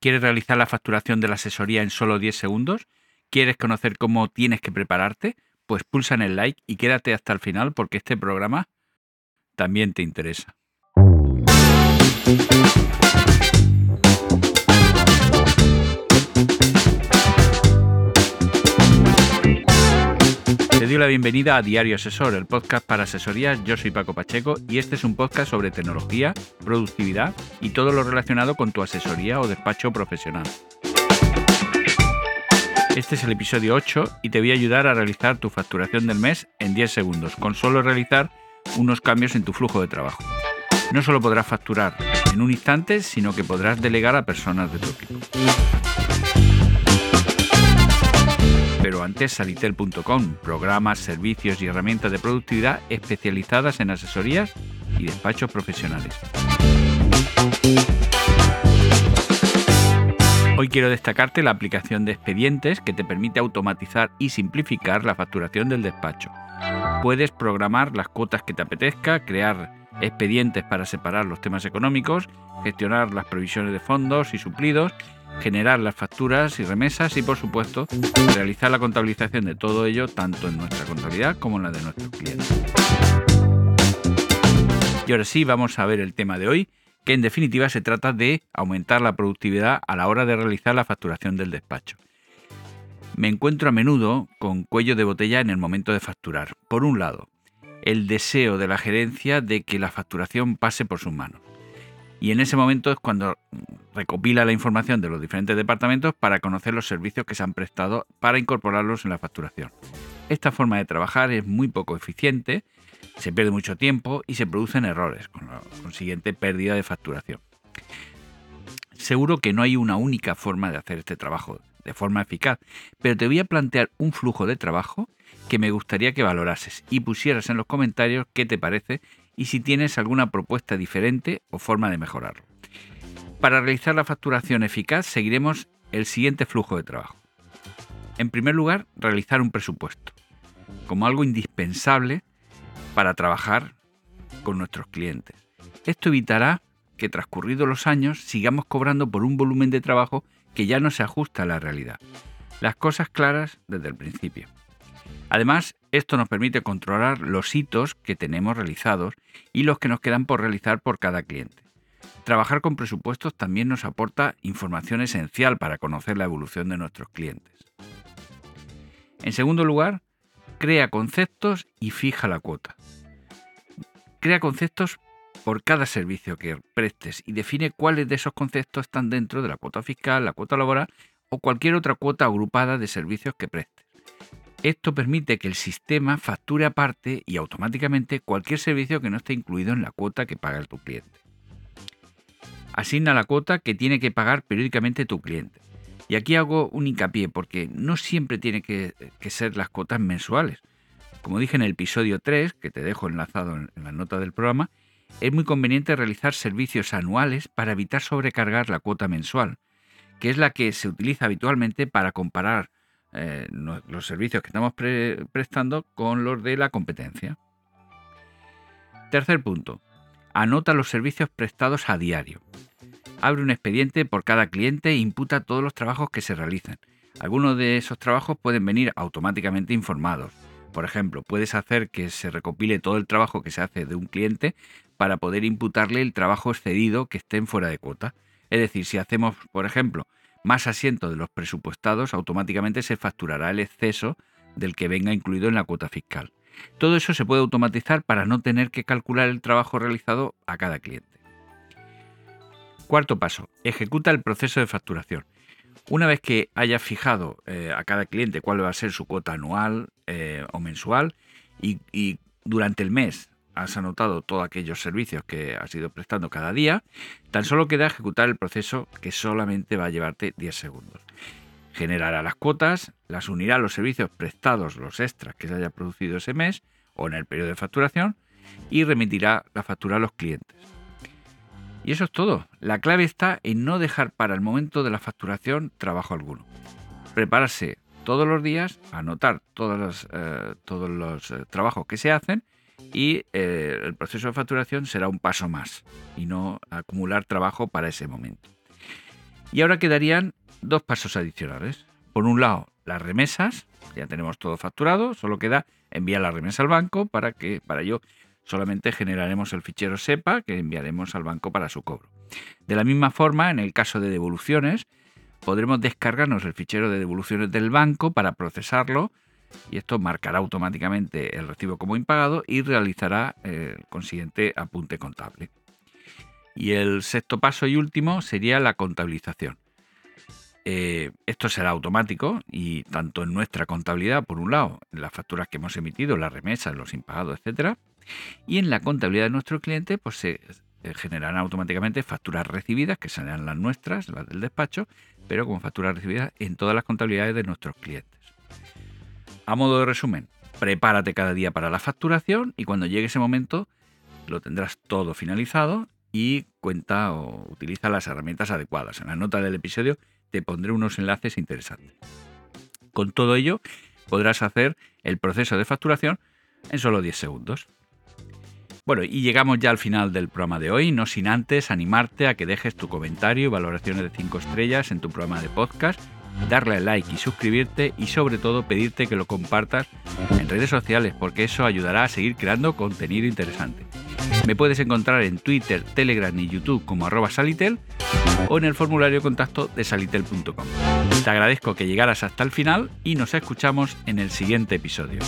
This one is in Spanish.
¿Quieres realizar la facturación de la asesoría en solo 10 segundos? ¿Quieres conocer cómo tienes que prepararte? Pues pulsa en el like y quédate hasta el final porque este programa también te interesa. Bienvenida a Diario Asesor, el podcast para asesorías. Yo soy Paco Pacheco y este es un podcast sobre tecnología, productividad y todo lo relacionado con tu asesoría o despacho profesional. Este es el episodio 8 y te voy a ayudar a realizar tu facturación del mes en 10 segundos, con solo realizar unos cambios en tu flujo de trabajo. No solo podrás facturar en un instante, sino que podrás delegar a personas de tu equipo. Antes salitel.com, programas, servicios y herramientas de productividad especializadas en asesorías y despachos profesionales. Hoy quiero destacarte la aplicación de expedientes que te permite automatizar y simplificar la facturación del despacho. Puedes programar las cuotas que te apetezca, crear expedientes para separar los temas económicos, gestionar las provisiones de fondos y suplidos generar las facturas y remesas y por supuesto realizar la contabilización de todo ello tanto en nuestra contabilidad como en la de nuestros clientes. Y ahora sí, vamos a ver el tema de hoy, que en definitiva se trata de aumentar la productividad a la hora de realizar la facturación del despacho. Me encuentro a menudo con cuello de botella en el momento de facturar. Por un lado, el deseo de la gerencia de que la facturación pase por sus manos. Y en ese momento es cuando recopila la información de los diferentes departamentos para conocer los servicios que se han prestado para incorporarlos en la facturación. Esta forma de trabajar es muy poco eficiente, se pierde mucho tiempo y se producen errores, con la consiguiente pérdida de facturación. Seguro que no hay una única forma de hacer este trabajo de forma eficaz, pero te voy a plantear un flujo de trabajo que me gustaría que valorases y pusieras en los comentarios qué te parece y si tienes alguna propuesta diferente o forma de mejorarlo. Para realizar la facturación eficaz seguiremos el siguiente flujo de trabajo. En primer lugar, realizar un presupuesto, como algo indispensable para trabajar con nuestros clientes. Esto evitará que transcurridos los años sigamos cobrando por un volumen de trabajo que ya no se ajusta a la realidad. Las cosas claras desde el principio. Además, esto nos permite controlar los hitos que tenemos realizados y los que nos quedan por realizar por cada cliente. Trabajar con presupuestos también nos aporta información esencial para conocer la evolución de nuestros clientes. En segundo lugar, crea conceptos y fija la cuota. Crea conceptos por cada servicio que prestes y define cuáles de esos conceptos están dentro de la cuota fiscal, la cuota laboral o cualquier otra cuota agrupada de servicios que prestes. Esto permite que el sistema facture aparte y automáticamente cualquier servicio que no esté incluido en la cuota que paga tu cliente asigna la cuota que tiene que pagar periódicamente tu cliente. Y aquí hago un hincapié porque no siempre tiene que, ser las cuotas mensuales. Como dije en el episodio 3, que te dejo enlazado en, la nota del programa, es muy conveniente realizar servicios anuales para evitar sobrecargar la cuota mensual, que es la que se utiliza habitualmente para comparar eh, los servicios que estamos prestando con los de la competencia. Tercer punto, anota los servicios prestados a diario. Abre un expediente por cada cliente e imputa todos los trabajos que se realizan. Algunos de esos trabajos pueden venir automáticamente informados. Por ejemplo, puedes hacer que se recopile todo el trabajo que se hace de un cliente para poder imputarle el trabajo excedido que estén fuera de cuota. Es decir, si hacemos, por ejemplo, más asientos de los presupuestados, automáticamente se facturará el exceso del que venga incluido en la cuota fiscal. Todo eso se puede automatizar para no tener que calcular el trabajo realizado a cada cliente. Cuarto paso, ejecuta el proceso de facturación. Una vez que hayas fijado eh, a cada cliente cuál va a ser su cuota anual eh, o mensual y, y, durante el mes has anotado todos aquellos servicios que has ido prestando cada día, tan solo queda ejecutar el proceso que solamente va a llevarte 10 segundos generará las cuotas, las unirá a los servicios prestados, los extras que se haya producido ese mes o en el periodo de facturación y remitirá la factura a los clientes. Y eso es todo. La clave está en no dejar para el momento de la facturación trabajo alguno. Prepararse todos los días, anotar todos los, eh, todos los eh, trabajos que se hacen y eh, el proceso de facturación será un paso más y no acumular trabajo para ese momento. Y ahora quedarían dos pasos adicionales. Por un lado, las remesas, ya tenemos todo facturado, solo queda enviar la remesa al banco para que para ello solamente generaremos el fichero SEPA que enviaremos al banco para su cobro. De la misma forma, en el caso de devoluciones, podremos descargarnos el fichero de devoluciones del banco para procesarlo y esto marcará automáticamente el recibo como impagado y realizará el consiguiente apunte contable. Y el sexto paso y último sería la contabilización. Eh, esto será automático y tanto en nuestra contabilidad, por un lado, en las facturas que hemos emitido, las remesas, los impagados, etcétera, y en la contabilidad de nuestro cliente, pues se generarán automáticamente facturas recibidas, que serán las nuestras, las del despacho, pero como facturas recibidas en todas las contabilidades de nuestros clientes. A modo de resumen, prepárate cada día para la facturación y cuando llegue ese momento lo tendrás todo finalizado y cuenta o utiliza las herramientas adecuadas. En la nota del episodio te pondré unos enlaces interesantes. Con todo ello, podrás hacer el proceso de facturación en solo 10 segundos. Bueno, y llegamos ya al final del programa de hoy, no sin antes animarte a que dejes tu comentario y valoraciones de 5 estrellas en tu programa de podcast, darle like y suscribirte y sobre todo pedirte que lo compartas en redes sociales porque eso ayudará a seguir creando contenido interesante. Me puedes encontrar en Twitter, Telegram y YouTube como salitel o en el formulario contacto de salitel.com. Te agradezco que llegaras hasta el final y nos escuchamos en el siguiente episodio.